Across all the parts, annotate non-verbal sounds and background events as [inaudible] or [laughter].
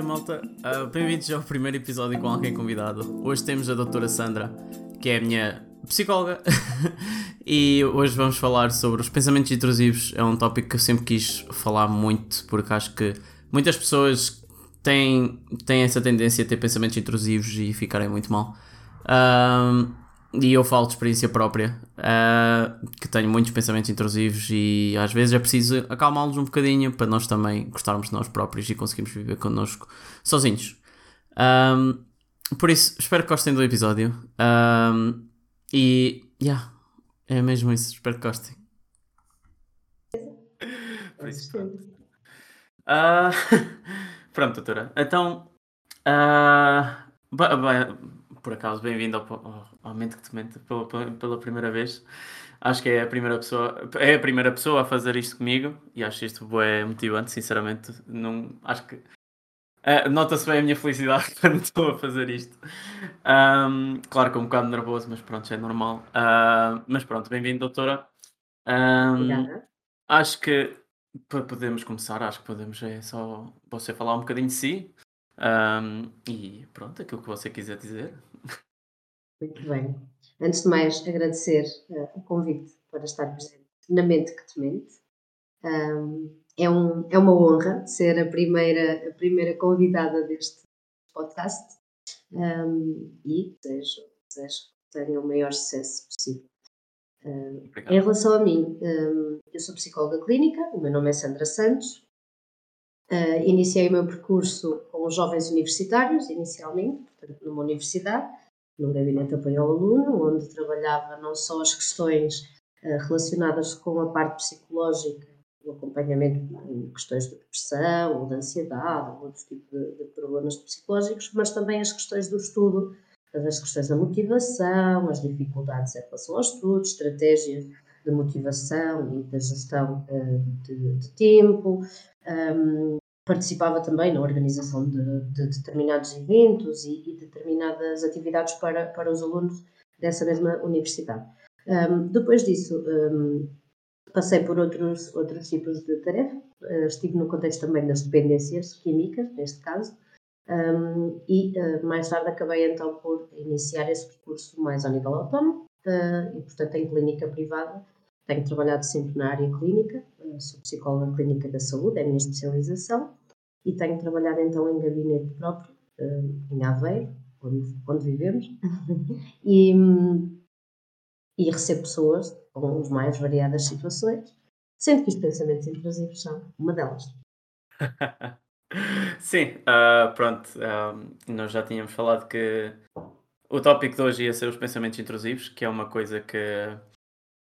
dia, malta. Uh, Bem-vindos ao primeiro episódio com alguém convidado. Hoje temos a doutora Sandra, que é a minha psicóloga, [laughs] e hoje vamos falar sobre os pensamentos intrusivos. É um tópico que eu sempre quis falar muito, porque acho que muitas pessoas têm, têm essa tendência a ter pensamentos intrusivos e ficarem muito mal. Um, e eu falo de experiência própria, uh, que tenho muitos pensamentos intrusivos e às vezes é preciso acalmá-los um bocadinho para nós também gostarmos de nós próprios e conseguirmos viver connosco sozinhos. Um, por isso, espero que gostem do episódio. Um, e, yeah, é mesmo isso. Espero que gostem. Por isso, pronto. Uh, [laughs] pronto, doutora. Então, uh, por acaso, bem-vindo ao, ao, ao Mente que te mente pela, pela primeira vez. Acho que é a primeira pessoa, é a primeira pessoa a fazer isto comigo e acho isto é motivante, sinceramente. Não, acho que uh, nota-se bem a minha felicidade [laughs] quando estou a fazer isto. Um, claro que um bocado nervoso, mas pronto, é normal. Uh, mas pronto, bem-vindo, doutora. Um, acho que podemos começar, acho que podemos é só você falar um bocadinho de si. Um, e pronto, aquilo que você quiser dizer. Muito bem. Antes de mais, agradecer uh, o convite para estar presente na Mente que te mente. Um, é, um, é uma honra ser a primeira, a primeira convidada deste podcast um, e desejo, desejo que tenha o maior sucesso possível. em relação a mim, eu sou psicóloga clínica, o meu nome é Sandra Santos, Uh, iniciei o meu percurso com jovens universitários, inicialmente, portanto, numa universidade, num gabinete de apoio ao aluno, onde trabalhava não só as questões uh, relacionadas com a parte psicológica, o acompanhamento em questões de depressão ou de ansiedade, ou outro tipo de, de problemas psicológicos, mas também as questões do estudo, as questões da motivação, as dificuldades em relação ao estudo, estratégias de motivação e da gestão uh, de, de, tempo, um, participava também na organização de, de determinados eventos e, e, determinadas atividades para, para os alunos dessa mesma universidade. Um, depois disso, um, passei por outros, outros tipos de tarefa, uh, estive no contexto também das dependências químicas, neste caso, um, e uh, mais tarde acabei então por iniciar esse percurso mais ao nível autónomo, uh, e portanto em clínica privada, tenho trabalhado sempre na área clínica, sou psicóloga clínica da saúde, é a minha especialização, e tenho trabalhado então em gabinete próprio, eh, em Aveiro, onde, onde vivemos, [laughs] e, e recebo pessoas com as mais variadas situações, sendo que os pensamentos intrusivos são uma delas. [laughs] Sim, uh, pronto, uh, nós já tínhamos falado que o tópico de hoje ia ser os pensamentos intrusivos, que é uma coisa que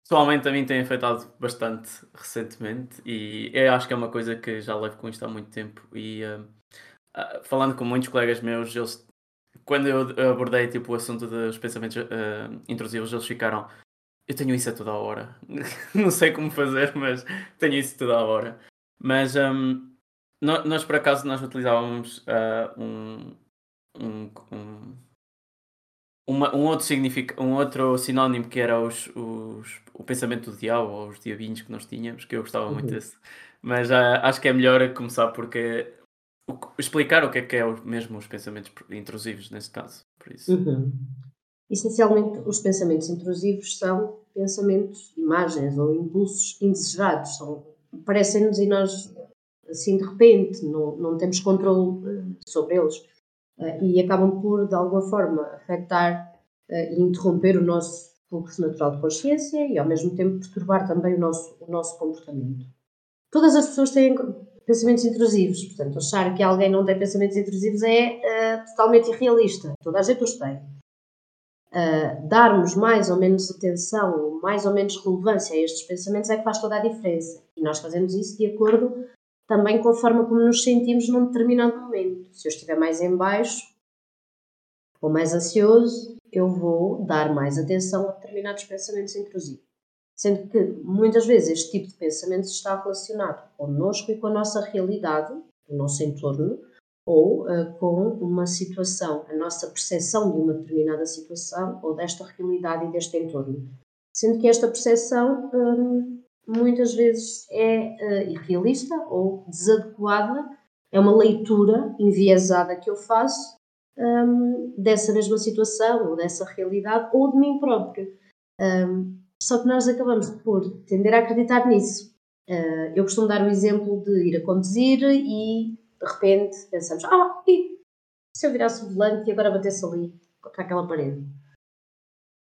Pessoalmente a mim tem afetado bastante recentemente e eu acho que é uma coisa que já levo com isto há muito tempo e uh, uh, falando com muitos colegas meus, eles, quando eu abordei tipo, o assunto dos pensamentos uh, intrusivos, eles ficaram eu tenho isso a toda a hora. [laughs] Não sei como fazer, mas tenho isso toda a hora. Mas um, nós, por acaso nós utilizávamos um, um, um uma, um, outro significa, um outro sinónimo que era os, os, o pensamento do diabo ou os diabinhos que nós tínhamos, que eu gostava uhum. muito desse. Mas uh, acho que é melhor começar porque o, explicar o que é que é mesmo os pensamentos intrusivos nesse caso. Por isso. Uhum. Essencialmente, os pensamentos intrusivos são pensamentos, imagens ou impulsos indesejados. São, parecem-nos e nós, assim, de repente, não, não temos controle eh, sobre eles e acabam por, de alguma forma, afetar uh, e interromper o nosso fluxo natural de consciência e, ao mesmo tempo, perturbar também o nosso, o nosso comportamento. Todas as pessoas têm pensamentos intrusivos, portanto, achar que alguém não tem pensamentos intrusivos é uh, totalmente irrealista. Toda a gente os tem. Uh, darmos mais ou menos atenção, mais ou menos relevância a estes pensamentos é que faz toda a diferença. E nós fazemos isso de acordo também com a forma como nos sentimos num determinado momento. Se eu estiver mais em baixo ou mais ansioso, eu vou dar mais atenção a determinados pensamentos intrusivos. Sendo que muitas vezes este tipo de pensamentos está relacionado connosco e com a nossa realidade, o nosso entorno, ou uh, com uma situação, a nossa percepção de uma determinada situação ou desta realidade e deste entorno. Sendo que esta percepção um, muitas vezes é uh, irrealista ou desadequada é uma leitura enviesada que eu faço um, dessa mesma situação, ou dessa realidade, ou de mim próprio. Um, só que nós acabamos por tender a acreditar nisso. Uh, eu costumo dar o exemplo de ir a conduzir e de repente pensamos: ah, e se eu virasse o volante e agora batesse ali contra aquela parede?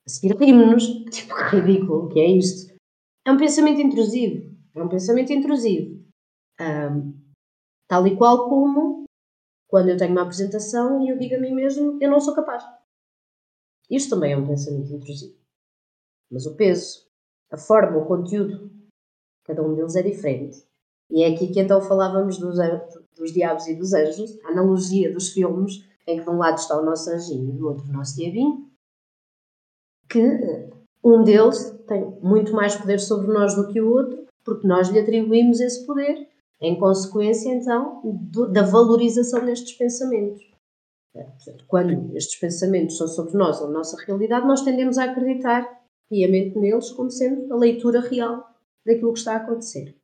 A seguir rimos-nos, [laughs] tipo, que ridículo, que é isto? É um pensamento intrusivo. É um pensamento intrusivo. Um, tal e qual como quando eu tenho uma apresentação e eu digo a mim mesmo: eu não sou capaz. Isto também é um pensamento intrusivo. Mas o peso, a forma, o conteúdo, cada um deles é diferente. E é aqui que então falávamos dos, dos diabos e dos anjos, a analogia dos filmes, em que de um lado está o nosso anjinho e do outro o nosso diabinho, que um deles tem muito mais poder sobre nós do que o outro, porque nós lhe atribuímos esse poder, em consequência, então, do, da valorização destes pensamentos. Portanto, quando estes pensamentos são sobre nós ou a nossa realidade, nós tendemos a acreditar piamente neles como sendo a leitura real daquilo que está a acontecer.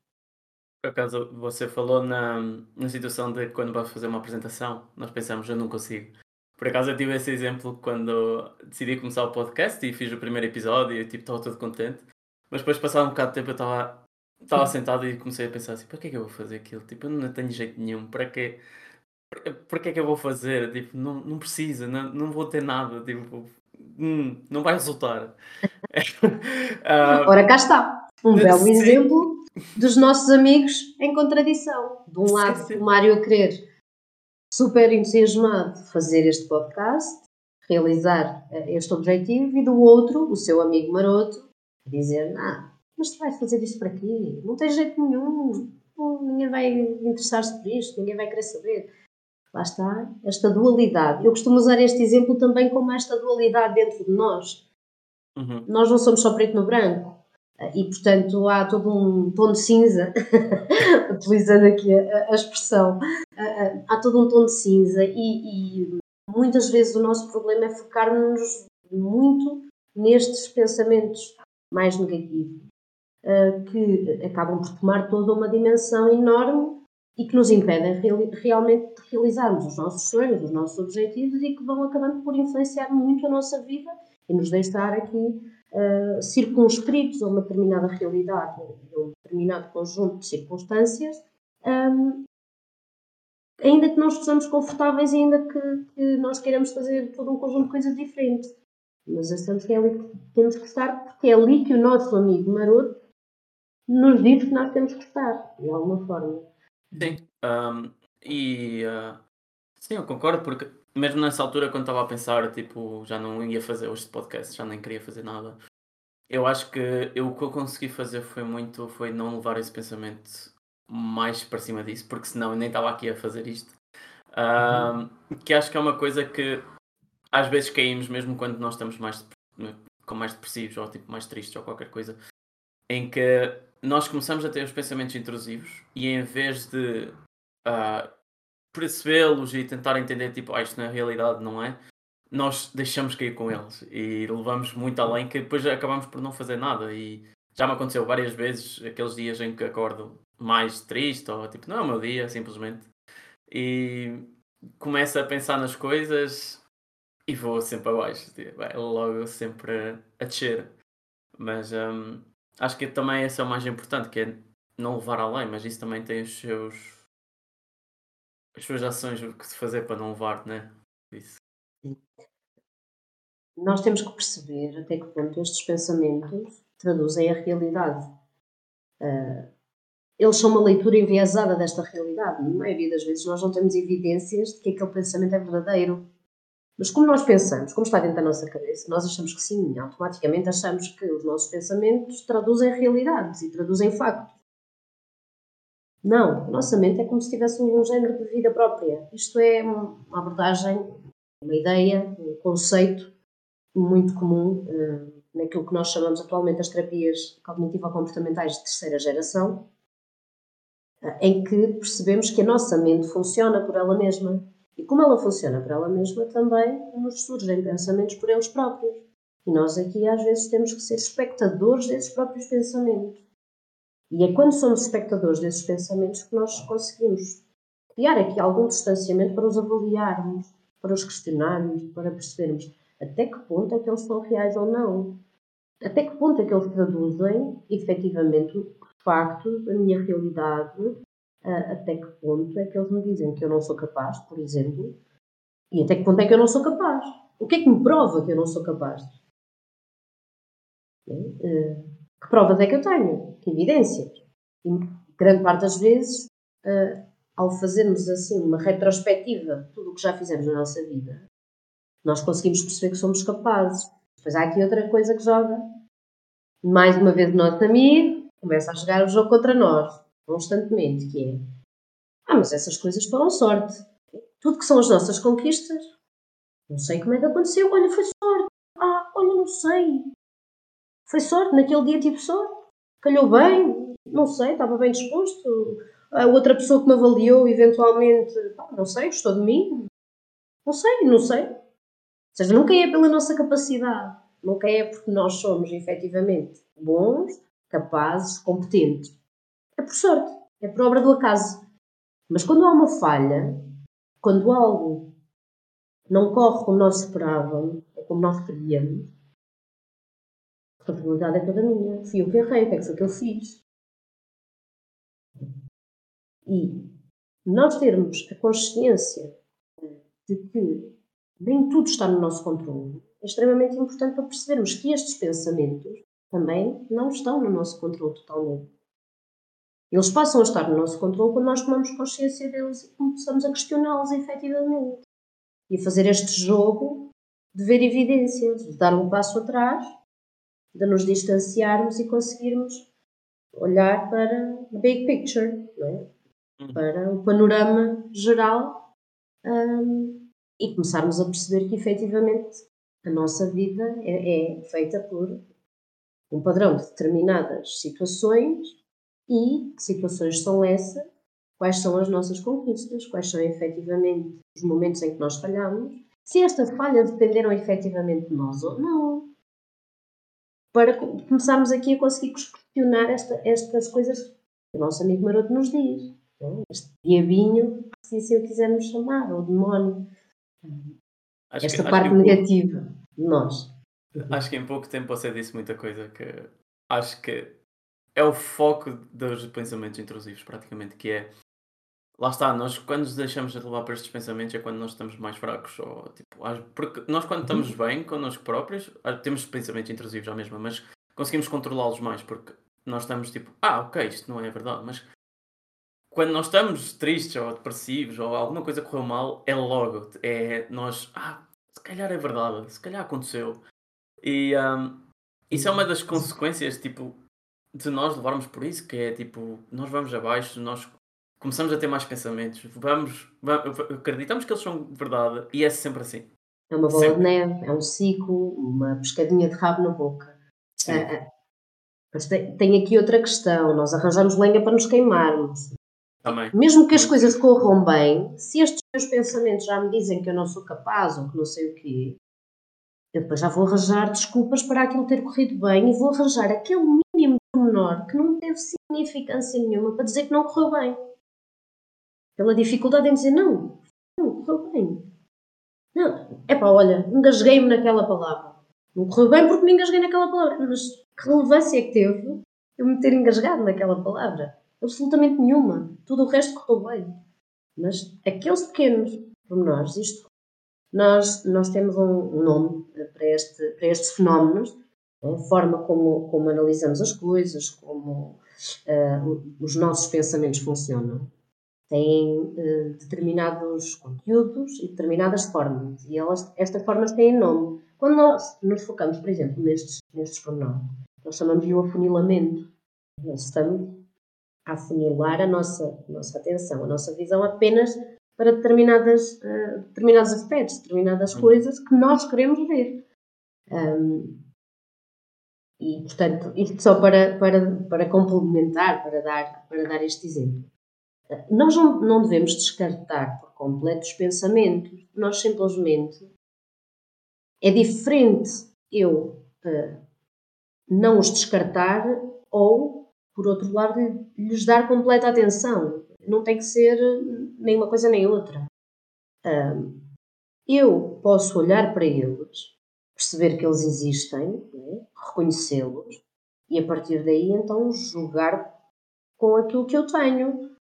Por acaso, você falou na, na situação de quando vai fazer uma apresentação, nós pensamos, eu não consigo. Por acaso, eu tive esse exemplo quando decidi começar o podcast e fiz o primeiro episódio e tipo, estava todo contente. Mas depois, passado um bocado de tempo, eu estava estava sentado e comecei a pensar assim: para que é que eu vou fazer aquilo? Tipo, eu não tenho jeito nenhum, para quê? Para que é que eu vou fazer? Tipo, não, não precisa, não, não vou ter nada. Tipo, hum, não vai resultar. uh, [laughs] Ora, cá está. Um [laughs] belo sim. exemplo dos nossos amigos em contradição. De um lado, sim, sim. o Mário a querer, super entusiasmado, fazer este podcast, realizar eh, este objetivo, e do outro, o seu amigo maroto, dizer: Ah, mas tu vais fazer isto para quê? Não tem jeito nenhum. Ninguém vai interessar-se por isto, ninguém vai querer saber. Lá está, esta dualidade. Eu costumo usar este exemplo também como esta dualidade dentro de nós. Uhum. Nós não somos só preto no branco. E, portanto, há todo um tom de cinza, [laughs] utilizando aqui a, a, expressão, há todo um tom de cinza e, e muitas vezes o nosso problema é focar-nos muito nestes pensamentos mais negativos, que acabam por tomar toda uma dimensão enorme e que nos impedem realmente de realizarmos os nossos sonhos, os nossos objetivos e que vão acabando por influenciar muito a nossa vida e nos deixar aqui uh, circunscritos a uma determinada realidade, a um determinado conjunto de circunstâncias, um, ainda que não estejamos confortáveis e ainda que, que, nós queiramos fazer todo um conjunto de coisas diferentes. Mas achamos que é ali que temos que estar, porque é ali que o nosso amigo maroto nos diz que nós temos que estar, de alguma forma. Sim, um, e uh, sim, eu concordo, porque mesmo nessa altura, quando estava a pensar, tipo, já não ia fazer este podcast, já nem queria fazer nada. Eu acho que eu, o que eu consegui fazer foi muito, foi não levar esse pensamento mais para cima disso, porque senão eu nem estava aqui a fazer isto. Uhum. que acho que é uma coisa que às vezes caímos mesmo quando nós estamos mais com mais depressivos ou tipo mais tristes ou qualquer coisa, em que nós começamos a ter os pensamentos intrusivos e em vez de uh, percebê-los e tentar entender, tipo, ah, isto na realidade não é, nós deixamos cair com eles e levamos muito além que depois acabamos por não fazer nada. E já me aconteceu várias vezes aqueles dias em que acordo mais triste ou tipo, não é o meu dia, simplesmente. E começo a pensar nas coisas e vou sempre abaixo, tipo, é logo sempre a descer. Mas um, acho que também esse é o mais importante, que é não levar além, mas isso também tem os seus as suas ações, o que se fazer para não levar, né? Isso. Nós temos que perceber até que ponto estes pensamentos traduzem a realidade. Uh, eles são uma leitura enviesada desta realidade. Na maioria das vezes nós não temos evidências de que aquele pensamento é verdadeiro. Mas como nós pensamos, como está dentro da nossa cabeça, nós achamos que sim, automaticamente achamos que os nossos pensamentos traduzem realidades e traduzem factos. Não, a nossa mente é como se tivéssemos um género de vida própria. Isto é uma abordagem, uma ideia, um conceito muito comum uh, naquilo que nós chamamos atualmente as terapias cognitivo-comportamentais de terceira geração, em que percebemos que a nossa mente funciona por ela mesma e como ela funciona por ela mesma, também nos surgem pensamentos por eles próprios. E nós aqui às vezes temos que ser espectadores desses próprios pensamentos. E é quando somos espectadores desses pensamentos que nós conseguimos criar aqui algum distanciamento para os avaliarmos, para os questionarmos, para percebermos até que ponto é que eles são reais ou não. Até que ponto é que eles traduzem efetivamente facto da minha realidade, até que ponto é que eles me dizem que eu não sou capaz, por exemplo, e até que ponto é que eu não sou capaz. O que é que me prova que eu não sou capaz? Eh, que provas é que eu tenho? Que evidências? E grande parte das vezes, eh, ao fazermos assim uma retrospectiva de tudo o que já fizemos na nossa vida, nós conseguimos perceber que somos capazes. Depois há aqui outra coisa que joga. Mais uma vez nosso amigo começa a jogar o jogo contra nós, constantemente, que é ah, mas essas coisas foram sorte. Tudo que são as nossas conquistas, não sei como é que aconteceu. Olha, foi sorte. Ah, olha, não sei. Foi sorte, naquele dia tive sorte. Calhou bem, não sei, estava bem disposto. A outra pessoa que me avaliou, eventualmente, não sei, gostou de mim. Não sei, não sei seja, nunca é pela nossa capacidade, nunca é porque nós somos efetivamente bons, capazes, competentes. É por sorte, é por obra do acaso. Mas quando há uma falha, quando algo não corre como nós esperávamos, ou como nós queríamos, a responsabilidade é toda minha. Fui eu que errei, o que é que foi que eu fiz? E nós termos a consciência de que nem tudo está no nosso controle, é extremamente importante para percebermos que estes pensamentos também não estão no nosso controle totalmente. Eles passam a estar no nosso controle quando nós tomamos consciência deles e começamos a questioná-los efetivamente. E a fazer este jogo de ver evidências, de dar um passo atrás, de nos distanciarmos e conseguirmos olhar para a big picture, é? Uhum. para o panorama geral um, e começarmos a perceber que efetivamente a nossa vida é, é feita por um padrão de determinadas situações e que situações são essas, quais são as nossas conquistas, quais são efetivamente os momentos em que nós falhamos, se esta falha dependeram efetivamente de nós ou não. Para começarmos aqui a conseguir questionar esta, estas coisas que o nosso amigo Maroto nos diz. Este diabinho, se assim o quisermos chamar, ou demónio. Acho esta que, parte negativa de nós. Acho que em pouco tempo você disse muita coisa que acho que é o foco dos pensamentos intrusivos, praticamente, que é lá está, nós quando nos deixamos de levar para estes pensamentos é quando nós estamos mais fracos. Ou, tipo, porque nós quando estamos uhum. bem connosco próprios, temos pensamentos intrusivos à mesma, mas conseguimos controlá-los mais porque nós estamos tipo, ah, ok, isto não é verdade, mas quando nós estamos tristes ou depressivos ou alguma coisa correu mal, é logo, é nós, ah, se calhar é verdade, se calhar aconteceu. E um, isso é uma das consequências, tipo, de nós levarmos por isso, que é tipo, nós vamos abaixo, nós começamos a ter mais pensamentos, vamos, vamos acreditamos que eles são verdade e é sempre assim. É uma bola sempre. de neve, é um ciclo, uma pescadinha de rabo na boca. Ah, ah, mas tem, tem aqui outra questão, nós arranjamos lenha para nos queimarmos. Também. Mesmo que as coisas corram bem, se estes meus pensamentos já me dizem que eu não sou capaz ou que não sei o quê, eu depois já vou arranjar desculpas para aquilo ter corrido bem e vou arranjar aquele mínimo menor que não teve significância nenhuma para dizer que não correu bem. Pela dificuldade em dizer não, não correu bem. Não, é pá, olha, engasguei-me naquela palavra. Não correu bem porque me engasguei naquela palavra. Mas que relevância é que teve eu me ter engasgado naquela palavra? absolutamente nenhuma. Tudo o resto correu bem. Mas aqueles pequenos pormenores, isto, nós, nós temos um nome para, este, para estes fenómenos, a forma como, como analisamos as coisas, como uh, os nossos pensamentos funcionam, têm uh, determinados conteúdos e determinadas formas. E elas, estas formas têm nome. Quando nós nos focamos, por exemplo, nestes, nestes pormenores, nós chamamos de um afunilamento. Nós estamos a afunilar a nossa, a nossa atenção, a nossa visão apenas para determinadas, uh, determinados aspectos, determinadas uhum. coisas que nós queremos ver. Um, e, portanto, isto só para, para, para complementar, para dar, para dar este exemplo. Nós não, não devemos descartar por completo os pensamentos, nós simplesmente. É diferente eu uh, não os descartar ou por outro lado, lhes dar completa atenção. não tem que ser nem uma coisa nem outra. Um, eu posso olhar para eles, perceber que eles existem, né? reconhecê-los e a partir daí então julgar com aquilo que eu tenho.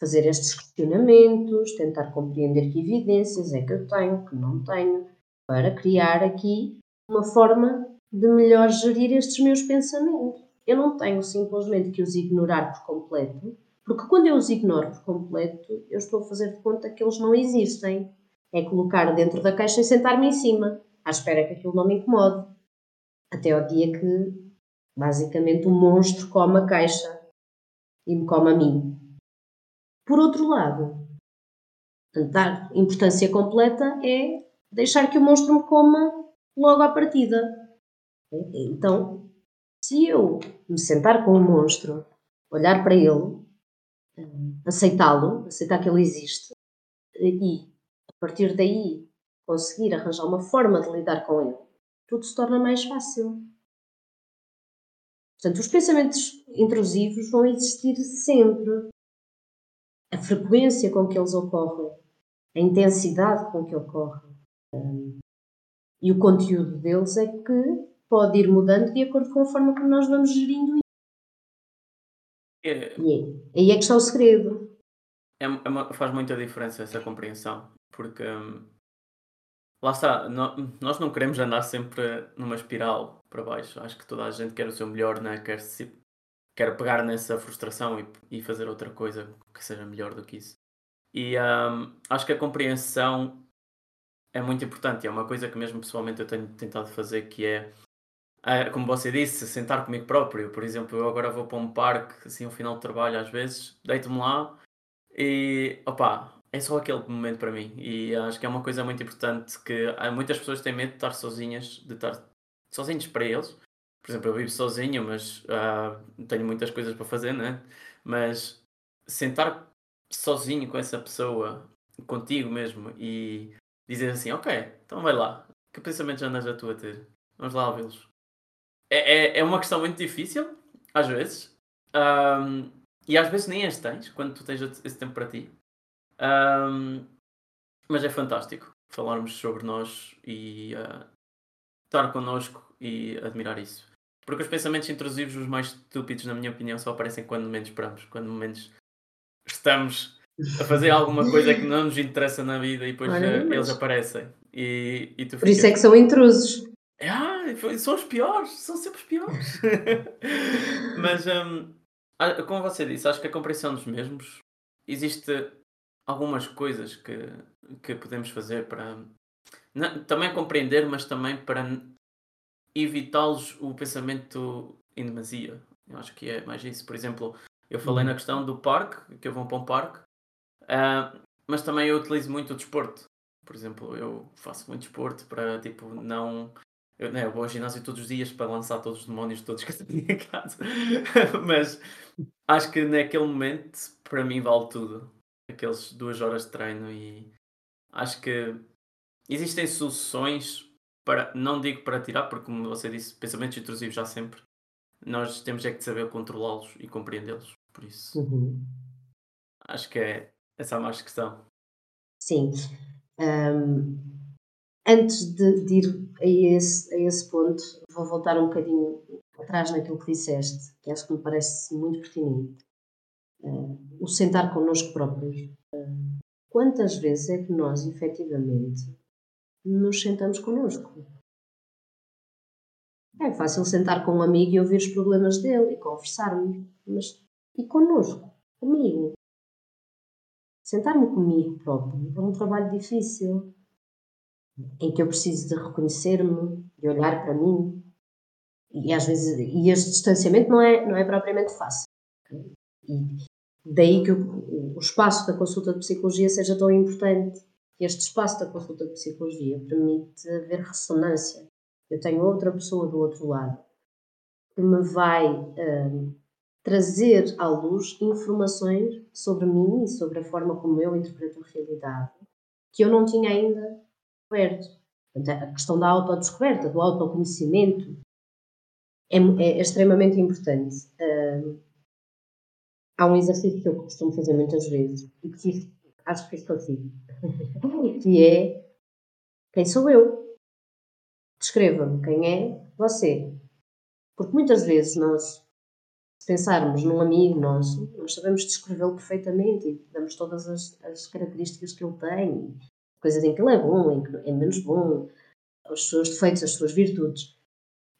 Fazer estes questionamentos, tentar compreender que evidências é que eu tenho, que não tenho, para criar aqui uma forma de melhor gerir estes meus pensamentos. Eu não tenho simplesmente que os ignorar por completo, porque quando eu os ignoro por completo, eu estou a fazer de conta que eles não existem. É colocar dentro da caixa e sentar-me em cima, à espera que aquilo não me incomode. Até ao dia que, basicamente, o um monstro come a caixa e me come a mim. Por outro lado, dar importância completa é deixar que o monstro me coma logo à partida. Então, se eu me sentar com o monstro, olhar para ele, aceitá-lo, aceitar que ele existe e, a partir daí, conseguir arranjar uma forma de lidar com ele, tudo se torna mais fácil. Portanto, os pensamentos intrusivos vão existir sempre. A frequência com que eles ocorrem, a intensidade com que ocorrem um, e o conteúdo deles é que pode ir mudando de acordo com a forma como nós vamos gerindo. É, e é, aí é que está o segredo. É, é uma, faz muita diferença essa compreensão, porque hum, lá está, nós não queremos andar sempre numa espiral para baixo. Acho que toda a gente quer o seu melhor, né? quer, se, quer pegar nessa frustração e, e fazer outra coisa que seja melhor do que isso. E um, acho que a compreensão é muito importante. É uma coisa que mesmo pessoalmente eu tenho tentado fazer, que é ah, como você disse, sentar comigo próprio. Por exemplo, eu agora vou para um parque, assim, ao final do trabalho, às vezes, deito-me lá e, opá, é só aquele momento para mim. E acho que é uma coisa muito importante que muitas pessoas têm medo de estar sozinhas, de estar sozinhos para eles. Por exemplo, eu vivo sozinho, mas uh, tenho muitas coisas para fazer, né? Mas sentar sozinho com essa pessoa, contigo mesmo, e dizer assim: Ok, então vai lá, que pensamentos andas a tu a ter? Vamos lá vê-los é, é, é uma questão muito difícil, às vezes. Um, e às vezes nem as tens, quando tu tens esse tempo para ti. Um, mas é fantástico falarmos sobre nós e uh, estar connosco e admirar isso. Porque os pensamentos intrusivos, os mais estúpidos, na minha opinião, só aparecem quando menos esperamos. Quando menos estamos a fazer alguma coisa que não nos interessa na vida e depois Olha, uh, eles aparecem. E, e Por isso é que são intrusos. Ah, são os piores, são sempre os piores. [laughs] Mas, um, como você disse, acho que a compreensão dos mesmos existe algumas coisas que, que podemos fazer para não, também compreender, mas também para evitá-los o pensamento em demasia. Eu acho que é mais isso. Por exemplo, eu falei na uhum. questão do parque, que eu vou para um parque, uh, mas também eu utilizo muito o desporto. Por exemplo, eu faço muito desporto para tipo não eu, né, eu vou ao ginásio todos os dias para lançar todos os demónios todos que eu tenho em casa. [laughs] Mas acho que naquele momento, para mim, vale tudo. Aqueles duas horas de treino e acho que existem soluções para, não digo para tirar, porque como você disse, pensamentos intrusivos já sempre. Nós temos é que saber controlá-los e compreendê-los. Por isso, uhum. acho que é essa a mais questão. Sim. Um antes de, de ir a esse, a esse ponto, vou voltar um bocadinho atrás naquilo que disseste, que acho que me parece muito pertinente. Uh, o sentar connosco próprios. Uh, quantas vezes é que nós, efetivamente, nos sentamos connosco? É fácil sentar com um amigo e ouvir os problemas dele e conversarmos, mas e connosco? Comigo? Sentar-me comigo próprio é um trabalho difícil em que eu preciso de reconhecer-me, de olhar para mim. E às vezes, e este distanciamento não é, não é propriamente fácil. E daí que o, o espaço da consulta de psicologia seja tão importante. Este espaço da consulta de psicologia permite haver ressonância. Eu tenho outra pessoa do outro lado que me vai um, trazer à luz informações sobre mim e sobre a forma como eu interpreto a realidade que eu não tinha ainda descoberto. Portanto, a questão da autodescoberta, do autoconhecimento, é, é, é extremamente importante. Há um exercício que eu costumo fazer muitas vezes e que acho que isto consigo, [laughs] que é quem sou eu? Descreva-me quem é você. Porque muitas vezes nós, se pensarmos num amigo nosso, nós sabemos descrevê-lo perfeitamente e damos todas as, as, características que ele tem, coisas em que ele é bom, em que é menos bom, os seus defeitos, as suas virtudes.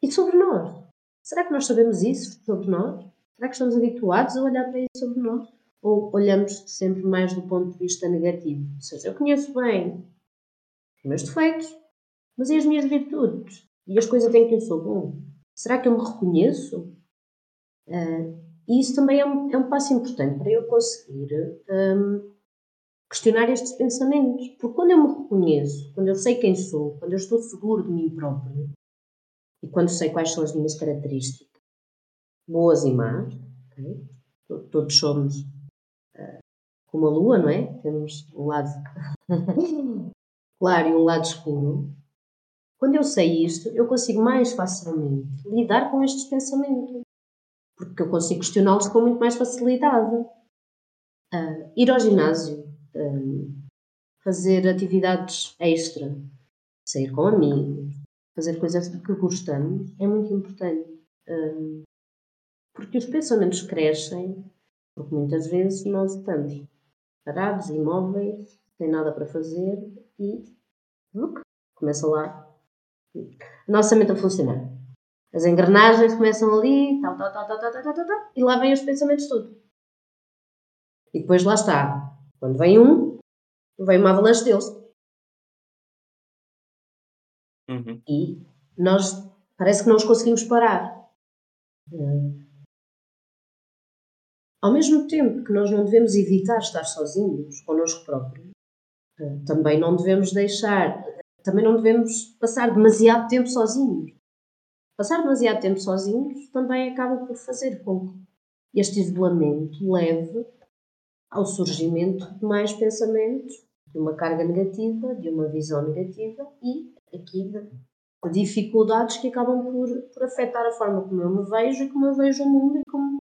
E sobre nós? Será que nós sabemos isso sobre nós? Será que estamos habituados a olhar para isso sobre nós? Ou olhamos sempre mais do ponto de vista negativo? Ou seja, eu conheço bem os meus defeitos, mas e as minhas virtudes? E as coisas em que eu sou bom? Será que eu me reconheço? Uh, e isso também é um, é um, passo importante para eu conseguir um, questionar estes pensamentos. Porque quando eu me reconheço, quando eu sei quem sou, quando eu estou seguro de mim próprio e quando sei quais são as minhas características, boas e más, okay? todos somos uh, como a lua, não é? Temos um lado [laughs] claro e um lado escuro. Quando eu sei isto, eu consigo mais facilmente lidar com estes pensamentos. Porque eu consigo questioná-los com muito mais facilidade. Uh, ir ao ginásio, fazer atividades extra, sair com amigos, fazer coisas que gostamos, é muito importante. Um, porque os pensamentos crescem, porque muitas vezes nós estamos parados, imóveis, sem nada para fazer e começa lá a nossa mente a funcionar. As engrenagens começam ali, tal, tal, tal, tal, tal, tal, tal, tal, e lá vêm os pensamentos todos. E depois lá está. Quando vem um, vem uma avalanche deles. Uhum. E nós parece que não os conseguimos parar. Ao mesmo tempo que nós não devemos evitar estar sozinhos connosco próprios, eh, também não devemos deixar, também não devemos passar demasiado tempo sozinhos. Passar demasiado tempo sozinhos também acaba por fazer com que este isolamento leve ao surgimento de mais pensamentos, de uma carga negativa, de uma visão negativa e aqui de dificuldades que acabam por, por afetar a forma como eu me vejo e como eu vejo o mundo e como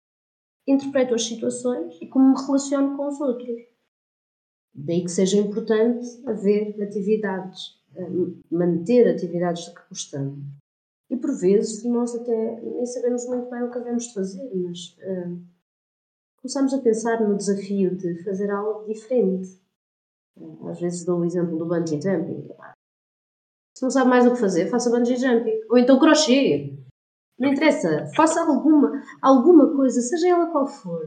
interpreto as situações e como me relaciono com os outros. Daí que seja importante haver atividades, eh, manter atividades de que gostamos. E por vezes nós até nem sabemos muito bem o que devemos fazer, mas uh, começamos a pensar no desafio de fazer algo diferente. Às vezes dou o exemplo do bungee jumping. Se não sabe mais o que fazer, faça bungee jumping. Ou então crochê. Não interessa, faça alguma, alguma coisa, seja ela qual for.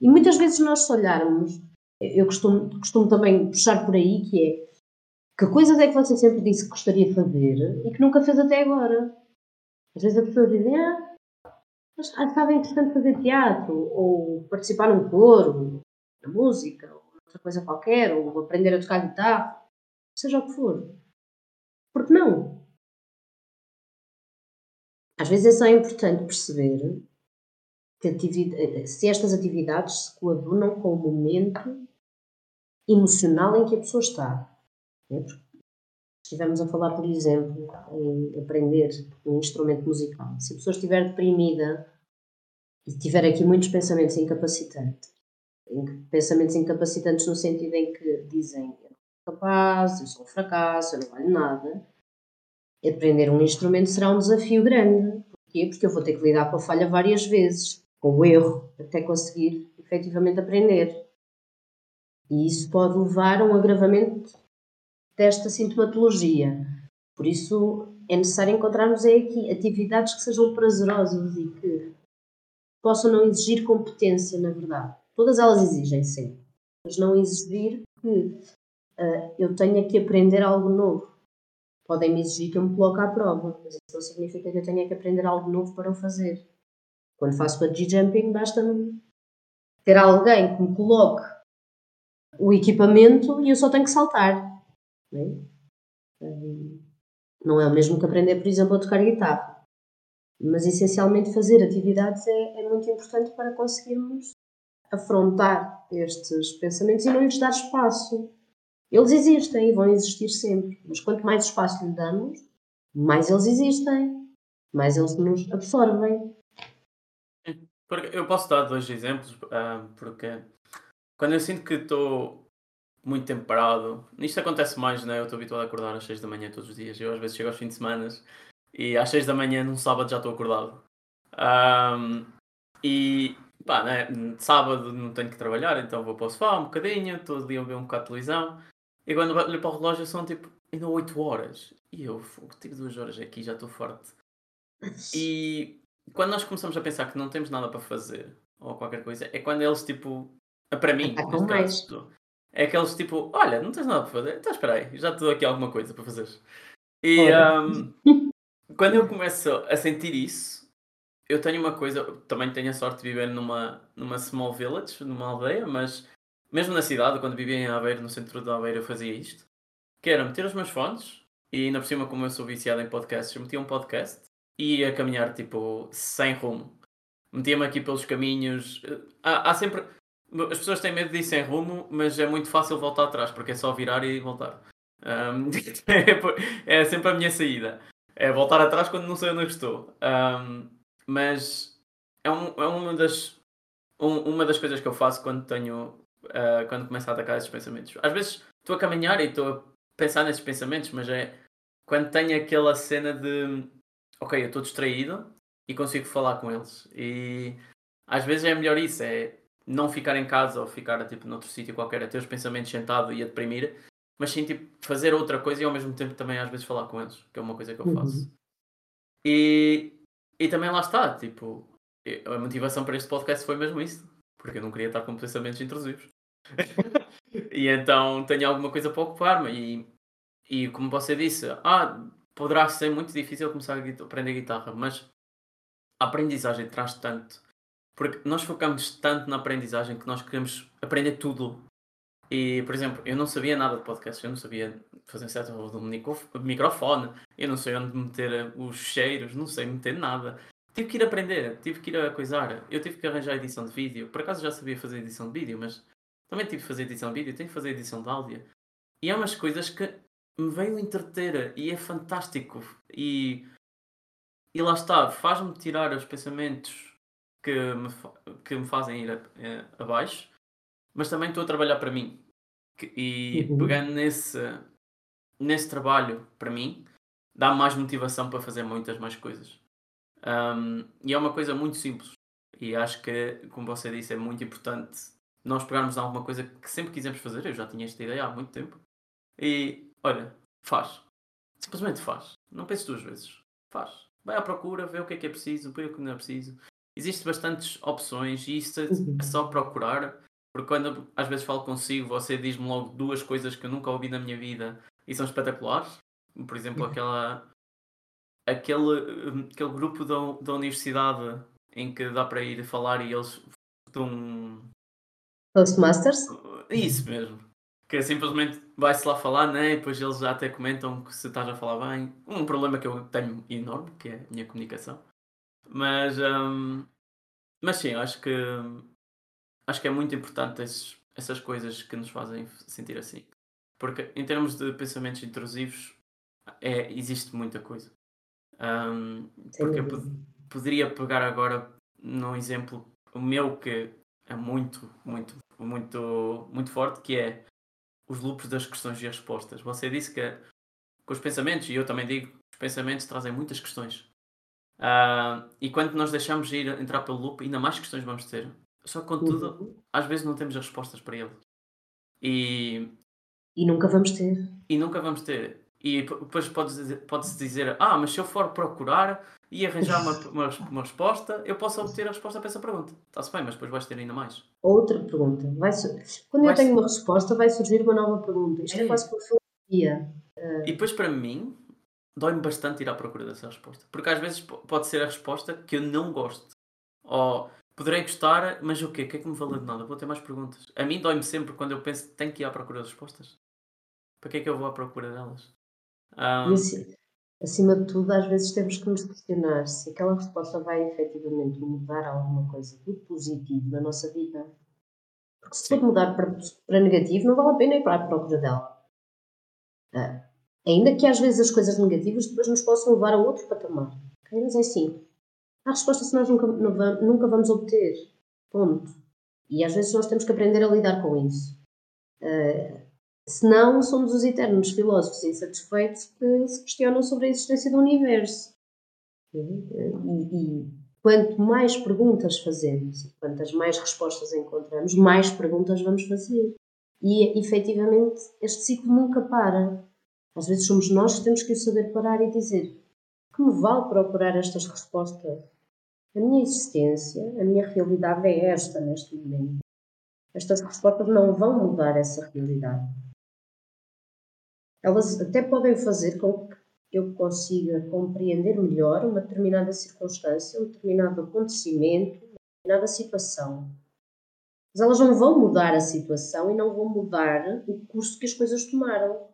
E muitas vezes nós se olharmos, eu costumo, costumo também puxar por aí, que é que coisas é que você sempre disse que gostaria de fazer e que nunca fez até agora? Às vezes as pessoas dizem, ah, mas achava interessante fazer teatro, ou participar num coro, na música, outra coisa qualquer, ou aprender a tocar guitarra, seja o que for. Porque não? Às vezes é só importante perceber que se estas atividades se coadunam com o momento emocional em que a pessoa está. É? Estivemos a falar, por exemplo, em aprender um instrumento musical. Se a pessoa estiver deprimida e tiver aqui muitos pensamentos incapacitantes, pensamentos incapacitantes no sentido em que dizem eu não sou capaz, eu sou um fracasso, eu não valho nada, aprender um instrumento será um desafio grande. Porquê? Porque eu vou ter que lidar com a falha várias vezes, com o erro, até conseguir efetivamente aprender. E isso pode levar a um agravamento desta sintomatologia. Por isso é necessário encontrarmos aqui atividades que sejam prazerosas e que possam não exigir competência, na verdade. Todas elas exigem, sim, mas não exigir que uh, eu tenha que aprender algo novo podem me exigir que eu me coloque à prova, mas isso não significa que eu tenha que aprender algo novo para o fazer. Quando faço bungee jumping, basta-me ter alguém que me coloque o equipamento e eu só tenho que saltar. Não é, não é o mesmo que aprender, por exemplo, a tocar guitarra. Mas essencialmente fazer atividades é, é muito importante para conseguirmos afrontar estes pensamentos e não lhes dar espaço. Eles existem e vão existir sempre, mas quanto mais espaço lhe damos, mais eles existem, mais eles nos absorvem. Eu posso dar dois exemplos, uh, porque quando eu sinto que estou muito tempo parado, isto acontece mais, né? Eu estou habituado a acordar às 6 da manhã todos os dias. Eu às vezes chego aos fins de semana e às 6 da manhã num sábado já estou acordado. Um, e pá, né? sábado não tenho que trabalhar, então vou para o sofá um bocadinho, estou ali a ver um bocado de televisão. E quando olho para o relógio são tipo ainda 8 horas. E eu tive duas horas aqui, já estou forte. E quando nós começamos a pensar que não temos nada para fazer ou qualquer coisa, é quando eles tipo. Para mim, caso, é aqueles tipo, olha, não tens nada para fazer, então espera aí, já estou aqui alguma coisa para fazer. E um, quando eu começo a sentir isso, eu tenho uma coisa, também tenho a sorte de viver numa, numa small village, numa aldeia, mas mesmo na cidade, quando vivia em Aveiro, no centro da Aveiro, eu fazia isto, que era meter os meus fones, e ainda por cima, como eu sou viciado em podcasts, eu metia um podcast e ia caminhar tipo sem rumo. Metia-me aqui pelos caminhos. Há, há, sempre. As pessoas têm medo de ir sem rumo, mas é muito fácil voltar atrás, porque é só virar e voltar. Um, [laughs] é sempre a minha saída. É voltar atrás quando não sei onde estou. Um, mas é, um, é uma das um, uma das coisas que eu faço quando tenho uh, quando começo a atacar esses pensamentos. Às vezes estou a caminhar e estou a pensar nesses pensamentos, mas é quando tenho aquela cena de ok, eu estou distraído e consigo falar com eles. E às vezes é melhor isso, é não ficar em casa ou ficar tipo noutro sítio qualquer a ter os pensamentos sentado e a deprimir, mas sim tipo fazer outra coisa e ao mesmo tempo também às vezes falar com eles, que é uma coisa que eu uhum. faço. Uhum. E, e também lá está, tipo, a motivação para este podcast foi mesmo isso, porque eu não queria estar com pensamentos intrusivos. [laughs] e então tenho alguma coisa para ocupar-me e, e como você disse, ah, poderá ser muito difícil começar a aprender guitarra, mas a aprendizagem traz tanto. Porque nós focamos tanto na aprendizagem que nós queremos aprender tudo. E, por exemplo, eu não sabia nada de podcast, eu não sabia fazer certo do microfone, eu não sei onde meter os cheiros, não sei meter nada. Tive que ir aprender, tive que ir a coisar. Eu tive que arranjar edição de vídeo. Por acaso já sabia fazer edição de vídeo, mas também tive que fazer edição de vídeo, tenho que fazer edição de áudio. E é umas coisas que me veio entreter e é fantástico. E, e lá está, faz-me tirar os pensamentos que me, que me fazem ir a, a, eh, abaixo, mas também estou a trabalhar para mim. E uhum. pegando nesse, nesse trabalho para mim, dá mais motivação para fazer muitas mais coisas. Um, e é uma coisa muito simples. E acho que, como você disse, é muito importante nós pegarmos alguma coisa que sempre quisemos fazer. Eu já tinha esta ideia há muito tempo. E Olha, faz. Simplesmente faz. Não penses duas vezes. Faz. Vai à procura, vê o que é que é preciso, vê o que não é preciso. Existem bastantes opções e isso é uhum. só procurar. Porque quando às vezes falo consigo, você diz-me logo duas coisas que eu nunca ouvi na minha vida e são espetaculares. Por exemplo, uhum. aquela, aquele, aquele grupo da, da universidade em que dá para ir falar e eles dão. Toastmasters? Isso mesmo que é simplesmente vai-se lá falar, né? E depois eles já até comentam que se estás a falar bem. Um problema que eu tenho enorme, que é a minha comunicação. Mas, um, mas sim, acho que acho que é muito importante esses, essas coisas que nos fazem sentir assim. Porque em termos de pensamentos intrusivos é, existe muita coisa. Um, porque eu poderia pegar agora num exemplo o meu que é muito, muito, muito, muito forte, que é os loops das questões e respostas. Você disse que com os pensamentos, e eu também digo, os pensamentos trazem muitas questões. Uh, e quando nós deixamos ir entrar pelo loop, ainda mais questões vamos ter. Só que, contudo, uhum. às vezes não temos as respostas para ele. E, e nunca vamos ter. E nunca vamos ter. E depois pode-se dizer, pode dizer, ah, mas se eu for procurar e arranjar uma, [laughs] uma, uma, resposta, eu posso obter a resposta para essa pergunta. Está-se bem, mas depois vais ter ainda mais. Outra pergunta. Vai Quando vai eu tenho uma resposta, vai surgir uma nova pergunta. Isto é, é quase por filosofia. Uh... E depois, para mim, dói-me bastante ir à procura dessa resposta. Porque às vezes pode ser a resposta que eu não gosto. Ou poderei gostar, mas o quê? O que é que me vale de nada? Vou ter mais perguntas. A mim dói-me sempre quando eu penso que tenho que ir à procura das respostas. Para que é que eu vou à procura delas? Um... Assim, acima de tudo, às vezes temos que nos questionar se aquela resposta vai efetivamente mudar alguma coisa de positivo na nossa vida. Porque se for mudar para, para negativo, não vale a pena ir para a procura dela. Ah, ainda que às vezes as coisas negativas depois nos possam levar a outro patamar. Mas é assim. Há respostas que nós nunca, nunca vamos obter. Ponto. E às vezes nós temos que aprender a lidar com isso. Uh, senão somos os eternos filósofos insatisfeitos que se questionam sobre a existência do universo. E, e quanto mais perguntas fazemos e quantas mais respostas encontramos, mais perguntas vamos fazer. E efetivamente este ciclo nunca para. Às vezes somos nós que temos que saber parar e dizer que me vale procurar estas respostas? A minha existência, a minha realidade é esta neste momento. Estas respostas não vão mudar essa realidade. Elas até podem fazer com que eu consiga compreender melhor uma determinada circunstância, um determinado acontecimento, uma determinada situação. Mas elas não vão mudar a situação e não vão mudar o curso que as coisas tomaram.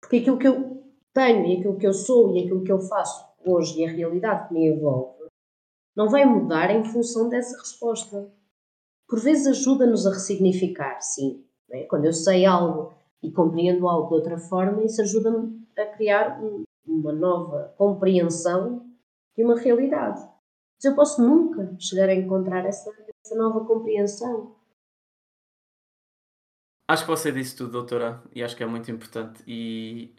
Porque aquilo que eu tenho e aquilo que eu sou e aquilo que eu faço hoje e a realidade que me envolve não vai mudar em função dessa resposta. Por vezes ajuda-nos a ressignificar, sim. É? Quando eu sei algo e compreendo algo de outra forma, isso ajuda-me a criar um, uma nova compreensão de uma realidade. Mas eu posso nunca chegar a encontrar essa, essa nova compreensão. Acho que você disse tudo, doutora, e acho que é muito importante. E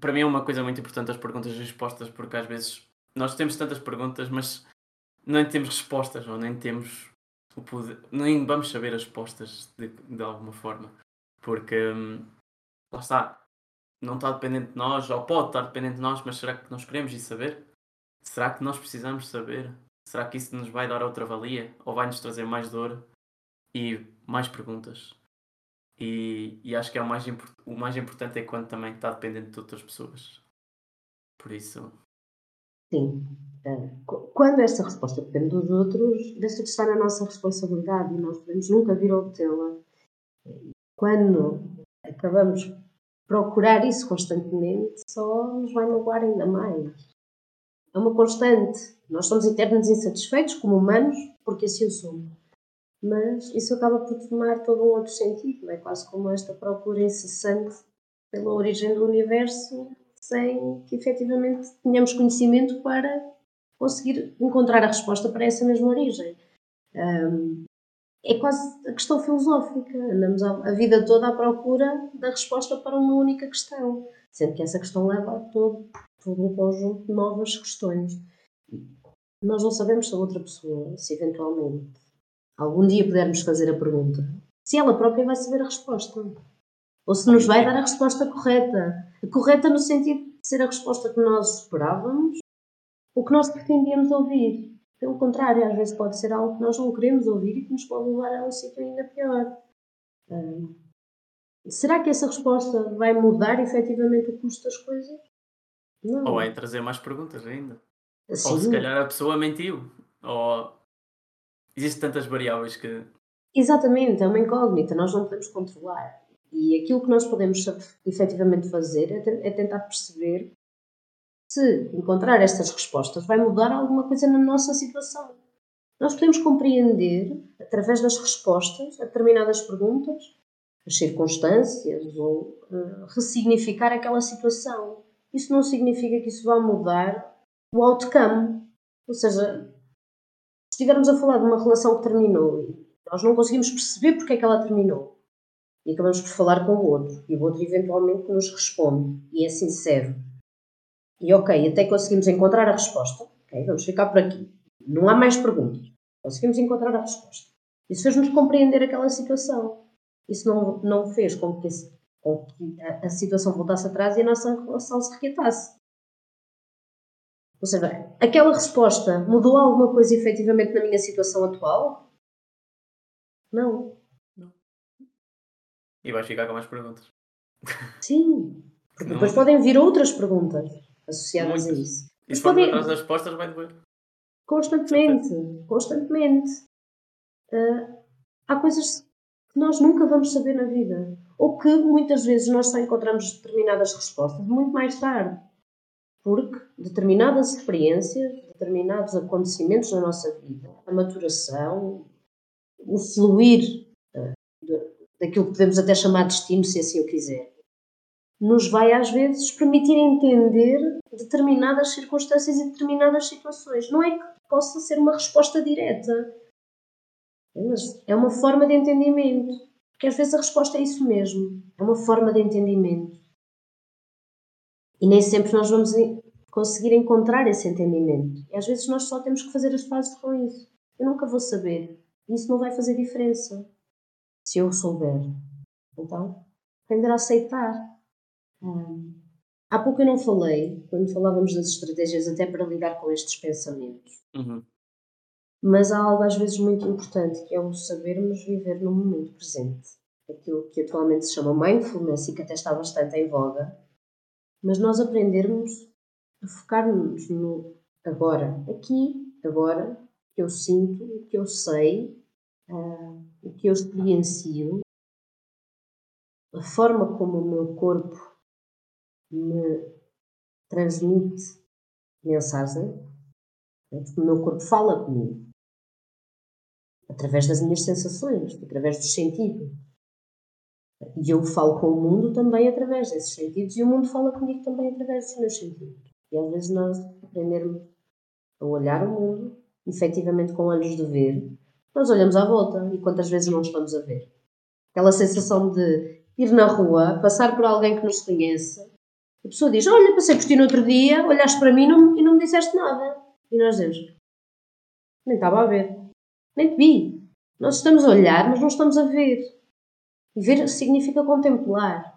para mim é uma coisa muito importante as perguntas e respostas, porque às vezes nós temos tantas perguntas, mas nem temos respostas, ou nem temos o poder, nem vamos saber as respostas de, de alguma forma. Porque hum, lá está, não está dependente de nós, ou pode estar dependente de nós, mas será que nós queremos ir saber? Será que nós precisamos saber? Será que isso nos vai dar outra valia? Ou vai nos trazer mais dor e mais perguntas? E, e acho que é o mais, o mais importante é quando também está dependente de outras pessoas. Por isso. Sim. Quando esta resposta depende dos outros, deixa de estar a nossa responsabilidade e nós podemos nunca vir a obtê-la. Quando acabamos procurar isso constantemente só nos vai magoar ainda mais. É uma constante. Nós somos eternos insatisfeitos como humanos, porque assim o somos. Mas isso acaba por tomar todo um outro sentido. É quase como esta procura incessante pela origem do universo, sem que efetivamente tenhamos conhecimento para conseguir encontrar a resposta para essa mesma origem. Um, é quase a questão filosófica. Andamos a, vida toda à procura da resposta para uma única questão, sendo que essa questão leva a todo, todo um conjunto de novas questões. Nós não sabemos se a outra pessoa, se eventualmente algum dia pudermos fazer a pergunta, se ela própria vai saber a resposta. Ou se nos vai dar a resposta correta. Correta no sentido de ser a resposta que nós esperávamos ou que nós pretendíamos ouvir. Pelo contrário, às vezes pode ser algo que nós não queremos ouvir e que nos pode levar a um sítio ainda pior. Será que essa resposta vai mudar efetivamente o custo das coisas? Não. Ou vai trazer mais perguntas ainda. Sim. Ou se calhar a pessoa mentiu. Ou existem tantas variáveis que. Exatamente, é uma incógnita, nós não podemos controlar. E aquilo que nós podemos efetivamente fazer é, é tentar perceber se encontrar estas respostas, vai mudar alguma coisa na nossa situação. Nós podemos compreender, através das respostas a determinadas perguntas, as circunstâncias ou uh, ressignificar aquela situação. Isso não significa que isso vá mudar o outcome. Ou seja, se estivermos a falar de uma relação que terminou e nós não conseguimos perceber porque é que ela terminou e acabamos por falar com o outro e o outro eventualmente nos responde e é sincero e ok, até conseguimos encontrar a resposta. Ok, vamos ficar por aqui. Não há mais perguntas. Conseguimos encontrar a resposta. Isso fez-nos compreender aquela situação. Isso não, não fez com que, com que a, a, situação voltasse atrás e a nossa relação se reatasse. Ou seja, aquela resposta mudou alguma coisa efetivamente na minha situação atual? Não. Não. E vais ficar com mais perguntas. Sim. Porque depois podem vir outras perguntas associadas Muitas. a isso. E se podem... atrás das respostas vai doer. Constantemente, constantemente. Uh, há coisas que nós nunca vamos saber na vida. Ou que muitas vezes nós só encontramos determinadas respostas muito mais tarde. Porque determinadas experiências, determinados acontecimentos na nossa vida, a maturação, o fluir daquilo que podemos até chamar de destino, se assim o quiser, nos vai às vezes permitir entender determinadas circunstâncias e determinadas situações. Não é que possa ser uma resposta direta, mas é uma forma de entendimento. Porque às vezes a resposta é isso mesmo, é uma forma de entendimento. E nem sempre nós vamos conseguir encontrar esse entendimento. E às vezes nós só temos que fazer as fases com isso. Eu nunca vou saber. Isso não vai fazer diferença se eu souber. Então, aprender a aceitar. Hum. Há pouco eu não falei, quando falávamos das estratégias até para lidar com estes pensamentos. Uhum. Mas há algo às vezes muito importante que é o sabermos viver no momento presente. Aquilo que atualmente se chama mindfulness e que até está bastante em voga. Mas nós aprendermos a focar-nos no agora, aqui, agora, que eu sinto, que eu sei, uh, o que eu experiencio, a forma como o meu corpo me transmite mensagem, o meu corpo fala comigo, através das minhas sensações, através dos sentidos. E eu falo com o mundo também através desses sentidos, e o mundo fala comigo também através dos meus sentidos. E às vezes nós aprendermos a olhar o mundo, efetivamente com olhos de ver, nós olhamos à volta e quantas vezes não estamos a ver. Aquela sensação de ir na rua, passar por alguém que nos conhece, a pessoa diz: Olha, passei por ti no outro dia, olhaste para mim não, e não me disseste nada. E nós dizemos: Nem estava a ver, nem te vi. Nós estamos a olhar, mas não estamos a ver. E ver significa contemplar.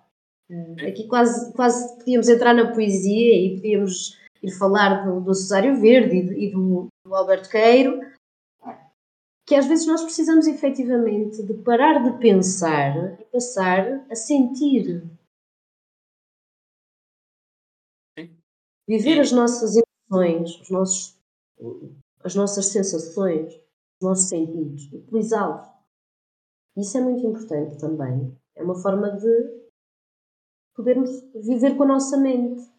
Aqui quase, quase podíamos entrar na poesia e podíamos ir falar do, do Cesário Verde e, do, do Alberto Queiro, que às vezes nós precisamos efetivamente de parar de pensar e passar a sentir. Sim. Viver as nossas emoções, os nossos, as nossas sensações, os nossos sentidos, utilizá-los. Isso é muito importante também. É uma forma de podermos viver com a nossa mente.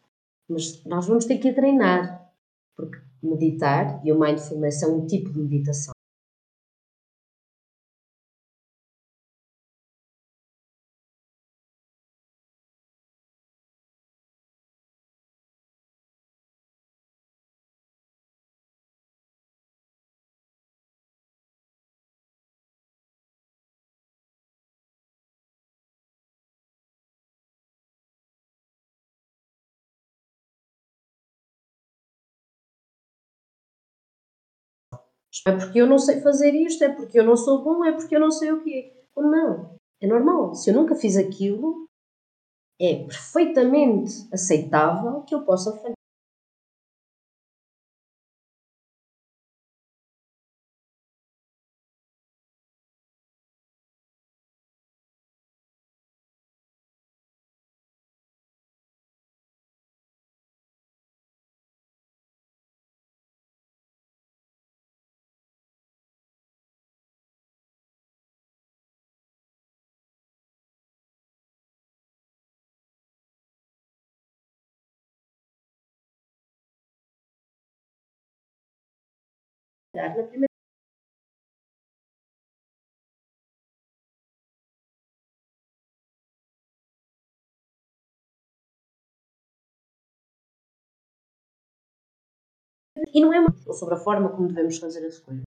Mas nós vamos ter que treinar, porque meditar e o mindfulness é um tipo de meditação. É porque eu não sei fazer isto, é porque eu não sou bom, é porque eu não sei o quê. Não. É normal. Se eu nunca fiz aquilo, é perfeitamente aceitável que eu possa falhar. Na primeira E não é sobre a forma como devemos fazer as coisas.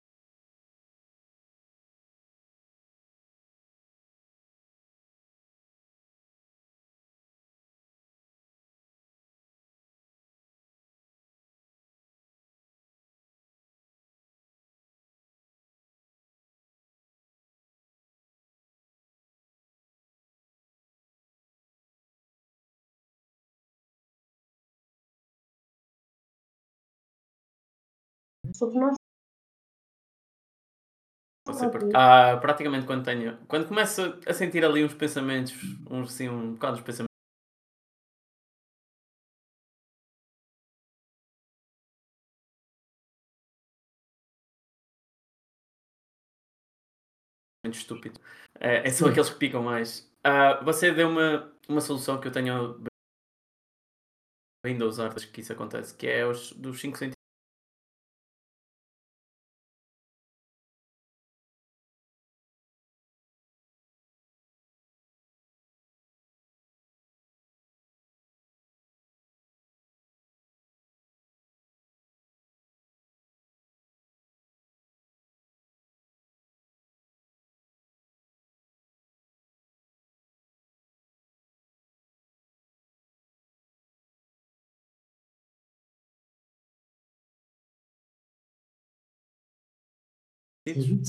Sobre nós. Ah, praticamente quando tenho. Quando começo a sentir ali uns pensamentos, uns assim, um bocado de pensamentos. estúpido. É, é são aqueles que picam mais. Uh, você deu uma, uma solução que eu tenho vindo a usar desde que isso acontece, que é os dos 5 centímetros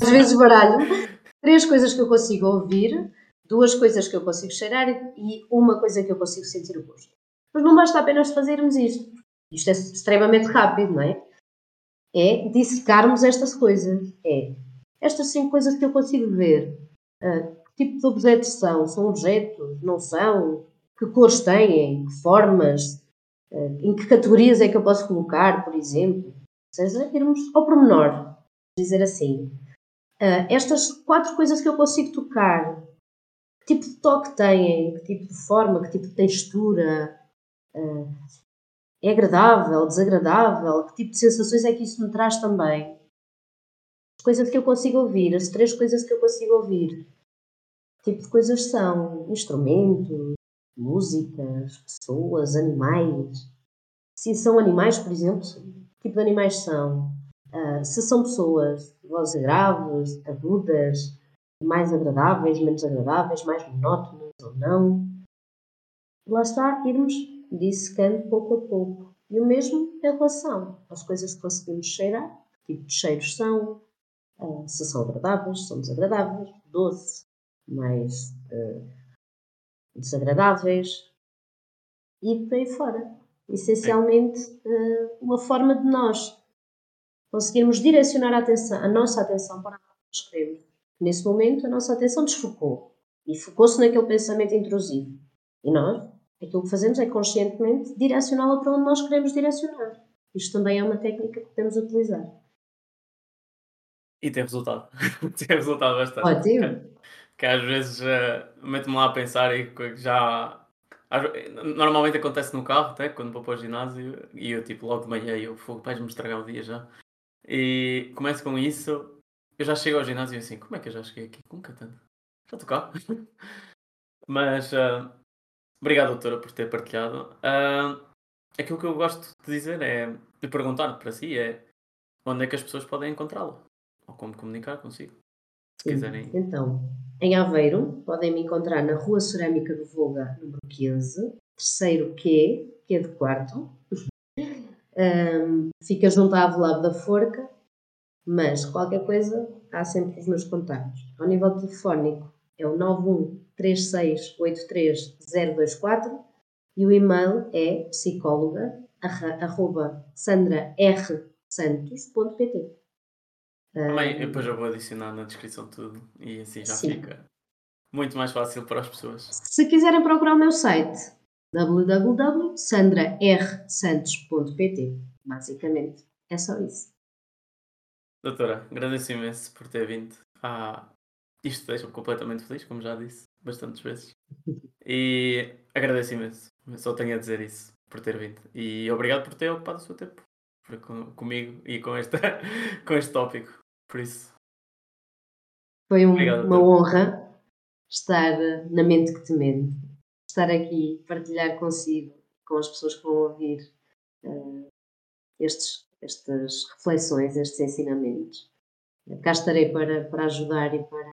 Às vezes baralho. Três coisas que eu consigo ouvir, duas coisas que eu consigo cheirar e uma coisa que eu consigo sentir o gosto. Mas não basta apenas fazermos isto. Isto é extremamente rápido, não é? É dissecarmos estas coisas. É estas cinco coisas que eu consigo ver. Uh, que tipo de objetos são? São objetos? Não são? Que cores têm? Que formas? Uh, em que categorias é que eu posso colocar, por exemplo? Ou seja, irmos ao pormenor. Dizer assim. Uh, estas quatro coisas que eu consigo tocar. Que tipo de toque têm? Que tipo de forma? Que tipo de textura? é agradável? Desagradável? Que tipo de sensações é que isso me traz também? coisas que eu consigo ouvir, as três coisas que eu consigo ouvir. Que tipo de coisas são? Instrumentos, músicas, pessoas, animais. Se são animais, por exemplo, que tipo de animais são? Uh, se são pessoas, vozes graves, agudas, mais agradáveis, menos agradáveis, mais monótonas ou não. Lá está, irmos dissecando pouco a pouco. E o mesmo em relação às coisas que conseguimos cheirar, que tipo de cheiros são, uh, se são agradáveis, são desagradáveis, doce, mais uh, desagradáveis e por aí fora. Essencialmente, uma forma de nós conseguirmos direcionar a, atenção, a nossa atenção para o que queremos. Nesse momento, a nossa atenção desfocou e focou-se naquele pensamento intrusivo. E nós, aquilo que fazemos é conscientemente direcioná-la para onde nós queremos direcionar. Isto também é uma técnica que podemos utilizar. E tem resultado. [laughs] tem resultado bastante. Ótimo. Que, às vezes uh, meto-me lá a pensar e já. Normalmente acontece no carro, até quando vou para o ginásio e eu, tipo, logo de manhã, eu fogo, vais-me estragar o dia já. E começo com isso, eu já chego ao ginásio e assim, como é que eu já cheguei aqui? Com tanto? Já estou cá. [laughs] Mas, uh, obrigado, doutora, por ter partilhado. Uh, aquilo que eu gosto de dizer é, de perguntar para si, é onde é que as pessoas podem encontrá-lo? ou como comunicar consigo. Se Sim. quiserem. Então, em Aveiro, podem me encontrar na Rua Cerâmica do Voga, número 15, terceiro Q, que é de quarto. Um, fica junto à Avelado da Forca, mas qualquer coisa, há sempre os meus contatos. Ao nível telefónico, é o 913683024 e o e-mail é psicóloga arroba sandrarsantos.pt também, depois eu vou adicionar na descrição tudo e assim já Sim. fica muito mais fácil para as pessoas. Se quiserem procurar o meu site www.sandrarsantos.pt basicamente é só isso. Doutora, agradeço imenso por ter vindo. Ah, isto deixa-me completamente feliz, como já disse bastantes vezes. [laughs] E agradeço imenso. Só tenho a dizer isso por ter vindo. E obrigado por ter ocupado o seu tempo comigo e com, esta, [laughs] com este tópico. Por isso. Foi um, Obrigado, uma honra estar na mente que te mente, estar aqui, partilhar consigo, com as pessoas que vão ouvir uh, estes, estas reflexões, estes ensinamentos. Cá estarei para, para ajudar e para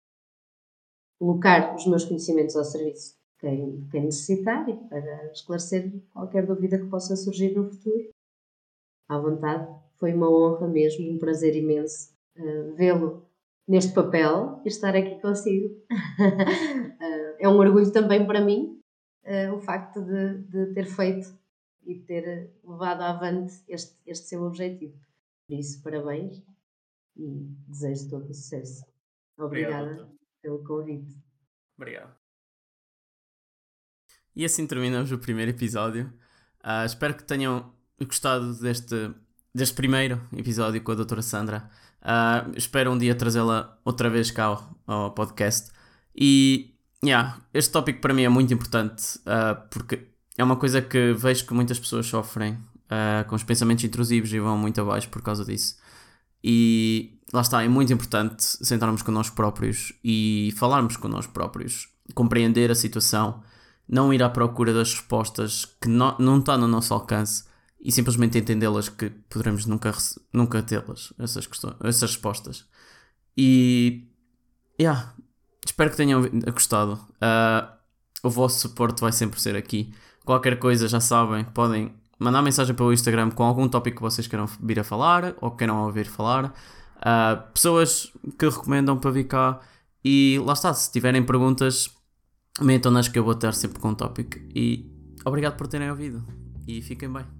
colocar os meus conhecimentos ao serviço de quem, quem necessitar e para esclarecer qualquer dúvida que possa surgir no futuro. À vontade, foi uma honra mesmo, um prazer imenso uh, vê-lo neste papel e estar aqui consigo. uh, [laughs] é um orgulho também para mim uh, o facto de, de, ter feito e ter levado avante este, este seu objetivo. Por isso, parabéns e desejo todo o sucesso. Obrigada Obrigado, pelo convite. Obrigado. E assim terminamos o primeiro episódio. Uh, espero que tenham gostado deste, deste primeiro episódio com a doutora Sandra. Uh, espero um dia trazê-la outra vez cá ao, ao, podcast. E yeah, este tópico para mim é muito importante uh, porque é uma coisa que vejo que muitas pessoas sofrem uh, com os pensamentos intrusivos e vão muito abaixo por causa disso. E lá está, é muito importante sentarmos connosco próprios e falarmos connosco próprios, compreender a situação, não ir à procura das respostas que não, não está no nosso alcance e simplesmente entendê-las que poderemos nunca, nunca tê-las, essas, questões, essas respostas. E yeah, espero que tenham gostado. Uh, o vosso suporte vai sempre ser aqui. Qualquer coisa já sabem, podem mandar mensagem pelo Instagram com algum tópico que vocês queiram vir a falar ou queiram ouvir falar. uh, pessoas que recomendam para vir cá. E lá está, se tiverem perguntas, metam nas que eu vou estar sempre com o tópico. E obrigado por terem ouvido e fiquem bem.